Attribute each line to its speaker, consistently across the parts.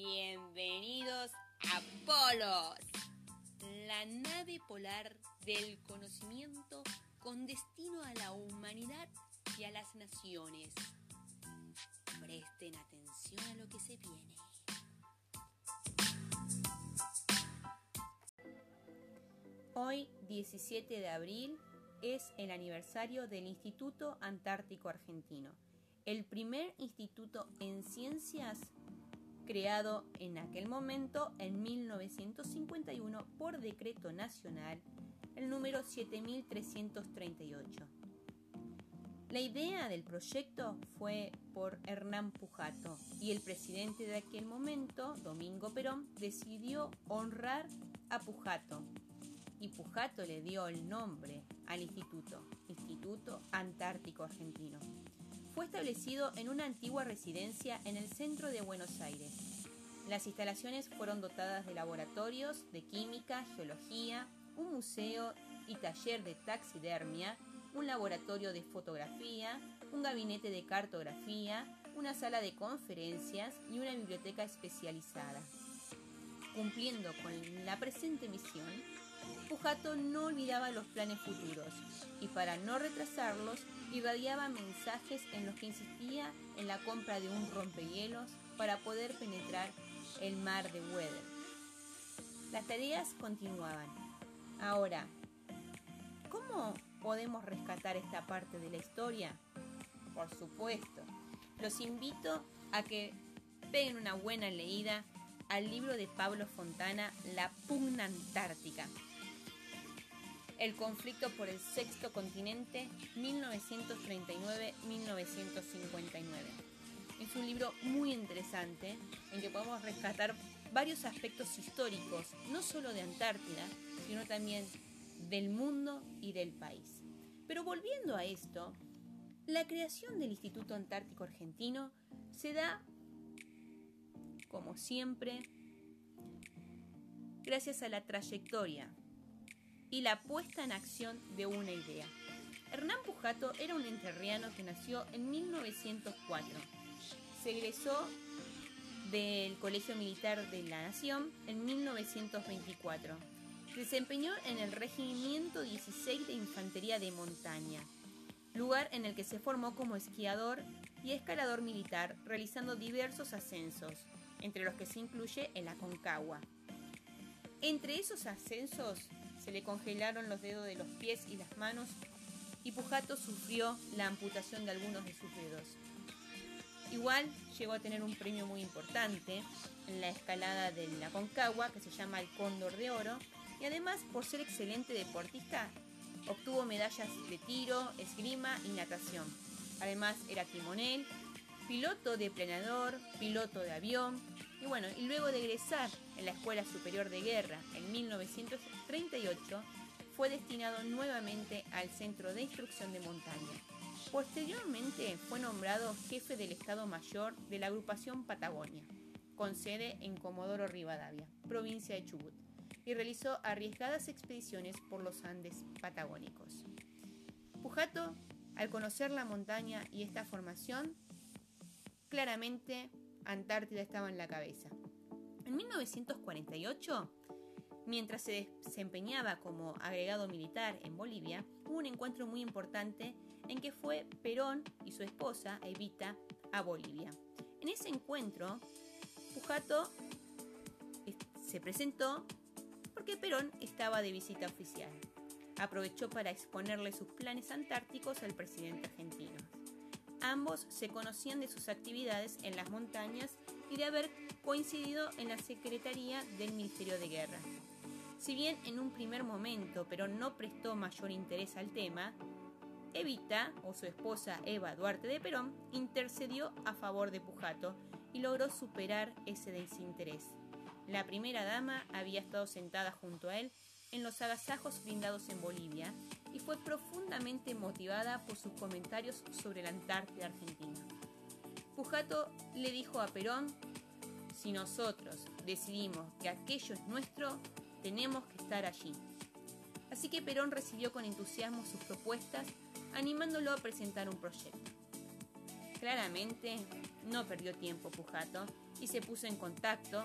Speaker 1: Bienvenidos a Polos, la nave polar del conocimiento con destino a la humanidad y a las naciones. Presten atención a lo que se viene. Hoy, 17 de abril, es el aniversario del Instituto Antártico Argentino, el primer instituto en ciencias creado en aquel momento en 1951 por decreto nacional, el número 7338. La idea del proyecto fue por Hernán Pujato y el presidente de aquel momento, Domingo Perón, decidió honrar a Pujato y Pujato le dio el nombre al instituto, Instituto Antártico Argentino. Fue establecido en una antigua residencia en el centro de Buenos Aires. Las instalaciones fueron dotadas de laboratorios de química, geología, un museo y taller de taxidermia, un laboratorio de fotografía, un gabinete de cartografía, una sala de conferencias y una biblioteca especializada. Cumpliendo con la presente misión, Pujato no olvidaba los planes futuros y para no retrasarlos irradiaba mensajes en los que insistía en la compra de un rompehielos para poder penetrar el mar de Weather. Las tareas continuaban. Ahora, ¿cómo podemos rescatar esta parte de la historia? Por supuesto, los invito a que peguen una buena leída al libro de Pablo Fontana, La pugna antártica. El conflicto por el sexto continente, 1939-1959. Es un libro muy interesante en que podemos rescatar varios aspectos históricos, no solo de Antártida, sino también del mundo y del país. Pero volviendo a esto, la creación del Instituto Antártico Argentino se da como siempre, gracias a la trayectoria y la puesta en acción de una idea. Hernán Pujato era un enterriano que nació en 1904. Se egresó del Colegio Militar de la Nación en 1924. Se desempeñó en el Regimiento 16 de Infantería de Montaña, lugar en el que se formó como esquiador y escalador militar, realizando diversos ascensos, entre los que se incluye el Aconcagua. Entre esos ascensos se le congelaron los dedos de los pies y las manos y Pujato sufrió la amputación de algunos de sus dedos. Igual llegó a tener un premio muy importante en la escalada de la Concagua que se llama el Cóndor de Oro y además por ser excelente deportista obtuvo medallas de tiro, esgrima y natación. Además era timonel piloto de planeador, piloto de avión, y bueno, y luego de egresar en la Escuela Superior de Guerra en 1938, fue destinado nuevamente al Centro de Instrucción de Montaña. Posteriormente fue nombrado jefe del Estado Mayor de la agrupación Patagonia, con sede en Comodoro Rivadavia, provincia de Chubut, y realizó arriesgadas expediciones por los Andes patagónicos. Pujato, al conocer la montaña y esta formación, Claramente, Antártida estaba en la cabeza. En 1948, mientras se desempeñaba como agregado militar en Bolivia, hubo un encuentro muy importante en que fue Perón y su esposa, Evita, a Bolivia. En ese encuentro, Pujato se presentó porque Perón estaba de visita oficial. Aprovechó para exponerle sus planes antárticos al presidente argentino. Ambos se conocían de sus actividades en las montañas y de haber coincidido en la Secretaría del Ministerio de Guerra. Si bien en un primer momento pero no prestó mayor interés al tema, Evita, o su esposa Eva Duarte de Perón, intercedió a favor de Pujato y logró superar ese desinterés. La primera dama había estado sentada junto a él en los agasajos brindados en Bolivia fue profundamente motivada por sus comentarios sobre la Antártida Argentina. Pujato le dijo a Perón, si nosotros decidimos que aquello es nuestro, tenemos que estar allí. Así que Perón recibió con entusiasmo sus propuestas, animándolo a presentar un proyecto. Claramente, no perdió tiempo Pujato y se puso en contacto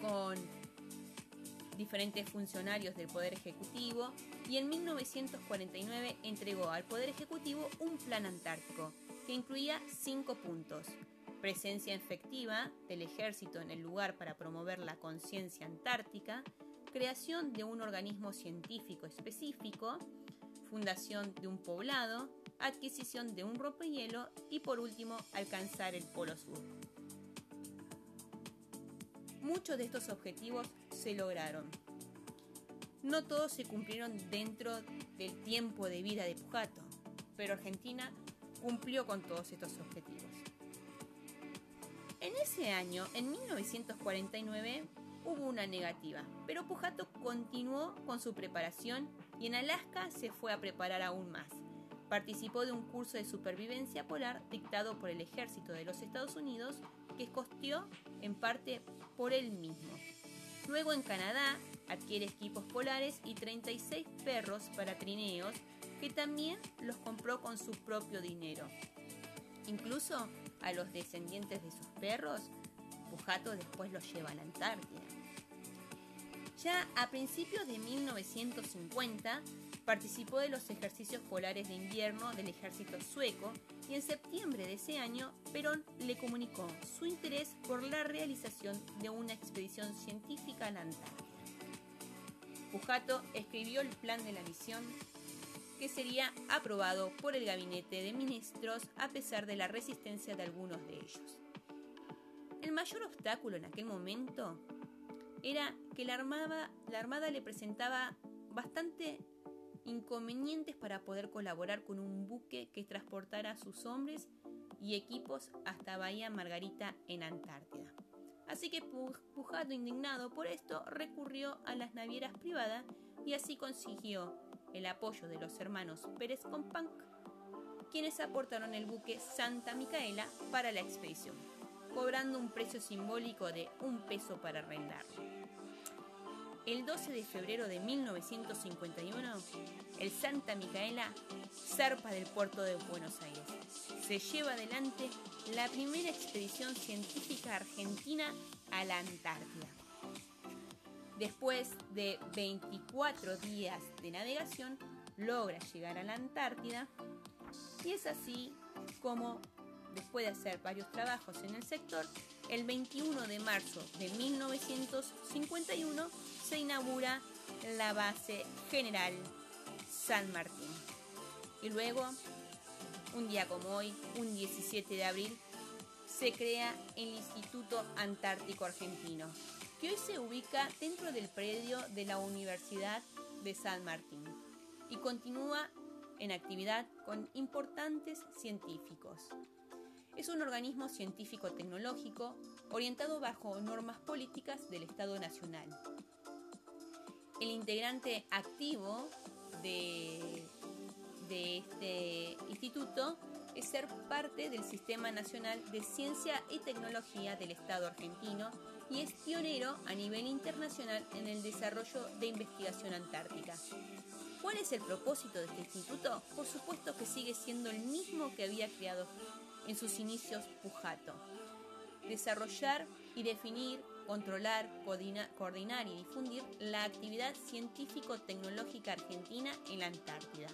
Speaker 1: con diferentes funcionarios del Poder Ejecutivo y en 1949 entregó al Poder Ejecutivo un plan antártico que incluía cinco puntos. Presencia efectiva del ejército en el lugar para promover la conciencia antártica, creación de un organismo científico específico, fundación de un poblado, adquisición de un rompehielo y por último alcanzar el Polo Sur. Muchos de estos objetivos lograron. No todos se cumplieron dentro del tiempo de vida de Pujato, pero Argentina cumplió con todos estos objetivos. En ese año, en 1949, hubo una negativa, pero Pujato continuó con su preparación y en Alaska se fue a preparar aún más. Participó de un curso de supervivencia polar dictado por el ejército de los Estados Unidos que costeó en parte por él mismo. Luego en Canadá adquiere equipos polares y 36 perros para trineos que también los compró con su propio dinero. Incluso a los descendientes de sus perros, Pujato después los lleva a la Antártida. Ya a principios de 1950 participó de los ejercicios polares de invierno del ejército sueco y en septiembre de ese año Perón le comunicó su interés por la realización de una expedición científica a la Antártida. Pujato escribió el plan de la misión que sería aprobado por el gabinete de ministros a pesar de la resistencia de algunos de ellos. El mayor obstáculo en aquel momento era que la Armada, la armada le presentaba bastante inconvenientes para poder colaborar con un buque que transportara sus hombres y equipos hasta Bahía Margarita en Antártida. Así que Pujato, indignado por esto, recurrió a las navieras privadas y así consiguió el apoyo de los hermanos Pérez Companc, quienes aportaron el buque Santa Micaela para la expedición, cobrando un precio simbólico de un peso para arrendarlo. El 12 de febrero de 1951, el Santa Micaela zarpa del puerto de Buenos Aires. Se lleva adelante la primera expedición científica argentina a la Antártida. Después de 24 días de navegación, logra llegar a la Antártida y es así como, después de hacer varios trabajos en el sector, el 21 de marzo de 1951 se inaugura la base general San Martín. Y luego, un día como hoy, un 17 de abril, se crea el Instituto Antártico Argentino, que hoy se ubica dentro del predio de la Universidad de San Martín y continúa en actividad con importantes científicos. Es un organismo científico-tecnológico orientado bajo normas políticas del Estado Nacional. El integrante activo de, de este instituto es ser parte del Sistema Nacional de Ciencia y Tecnología del Estado argentino y es pionero a nivel internacional en el desarrollo de investigación antártica. ¿Cuál es el propósito de este instituto? Por supuesto que sigue siendo el mismo que había creado en sus inicios Pujato. Desarrollar y definir, controlar, coordinar y difundir la actividad científico-tecnológica argentina en la Antártida,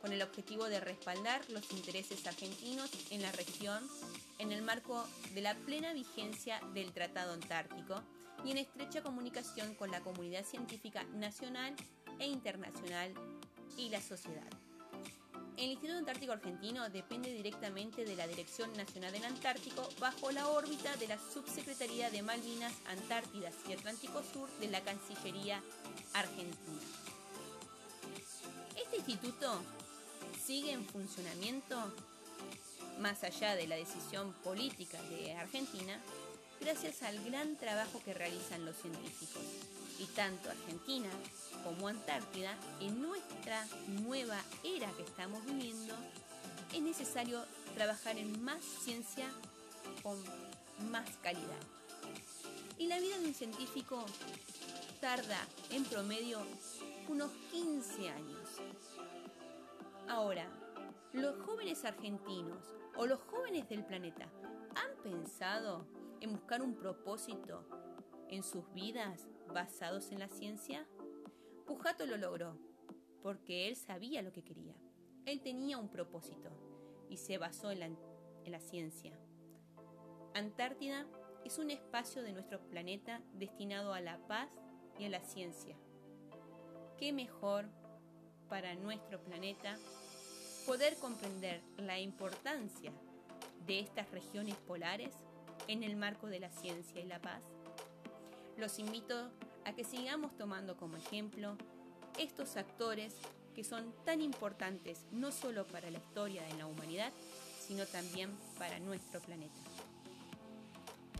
Speaker 1: con el objetivo de respaldar los intereses argentinos en la región en el marco de la plena vigencia del Tratado Antártico y en estrecha comunicación con la comunidad científica nacional e internacional y la sociedad. El Instituto Antártico Argentino depende directamente de la Dirección Nacional del Antártico bajo la órbita de la Subsecretaría de Malvinas, Antártidas y Atlántico Sur de la Cancillería Argentina. Este instituto sigue en funcionamiento más allá de la decisión política de Argentina, gracias al gran trabajo que realizan los científicos. Y tanto Argentina como Antártida, en nuestra nueva era que estamos viviendo, es necesario trabajar en más ciencia con más calidad. Y la vida de un científico tarda en promedio unos 15 años. Ahora, los jóvenes argentinos o los jóvenes del planeta pensado en buscar un propósito en sus vidas basados en la ciencia? Pujato lo logró, porque él sabía lo que quería. Él tenía un propósito y se basó en la, en la ciencia. Antártida es un espacio de nuestro planeta destinado a la paz y a la ciencia. ¿Qué mejor para nuestro planeta poder comprender la importancia de estas regiones polares en el marco de la ciencia y la paz? Los invito a que sigamos tomando como ejemplo estos actores que son tan importantes no solo para la historia de la humanidad, sino también para nuestro planeta.